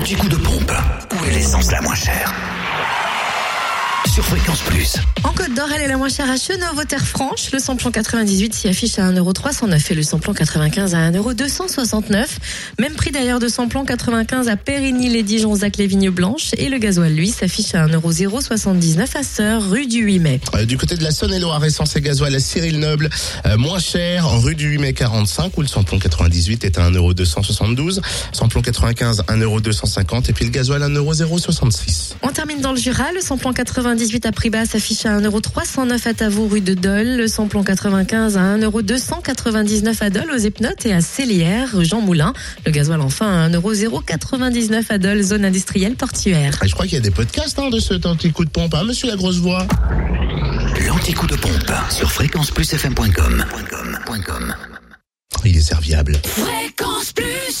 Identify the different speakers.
Speaker 1: L'anti-coup de pompe. Où est l'essence la moins chère Sur Fréquence Plus.
Speaker 2: En Côte d'Or, elle est la moins chère à Chenauve, Terre Franche. Le samplon 98 s'y affiche à 1,309€ et le samplon 95 à 1,269€. Même prix d'ailleurs de samplon 95 à Périgny, les Dijon, Zac, les Vignes Blanches. Et le gasoil, lui, s'affiche à 1,079€ à Sœur, rue du 8 mai.
Speaker 3: Euh, du côté de la Saône-et-Loire, essence et gasoil à Cyril Noble, euh, moins cher, en rue du 8 mai 45, où le samplon 98 est à 1,272€, samplon 95 1,250€ et puis le gasoil 1,066€.
Speaker 2: On termine dans le Jura. Le samplon 98 à prix bas s'affiche à 1,309€ à Tavaux, rue de Dole. Le samplon 95 à 1,299€ à Dole, aux Epnotes et à Célière, rue Jean Moulin. Le gasoil enfin à 1,099€ à Dole, zone industrielle portuaire.
Speaker 3: Ah, je crois qu'il y a des podcasts hein, de ce anti-coup de pompe, hein, monsieur la grosse voix
Speaker 1: L'anti-coup de pompe sur fréquenceplusfm.com.
Speaker 3: Il est serviable.
Speaker 4: Fréquence Plus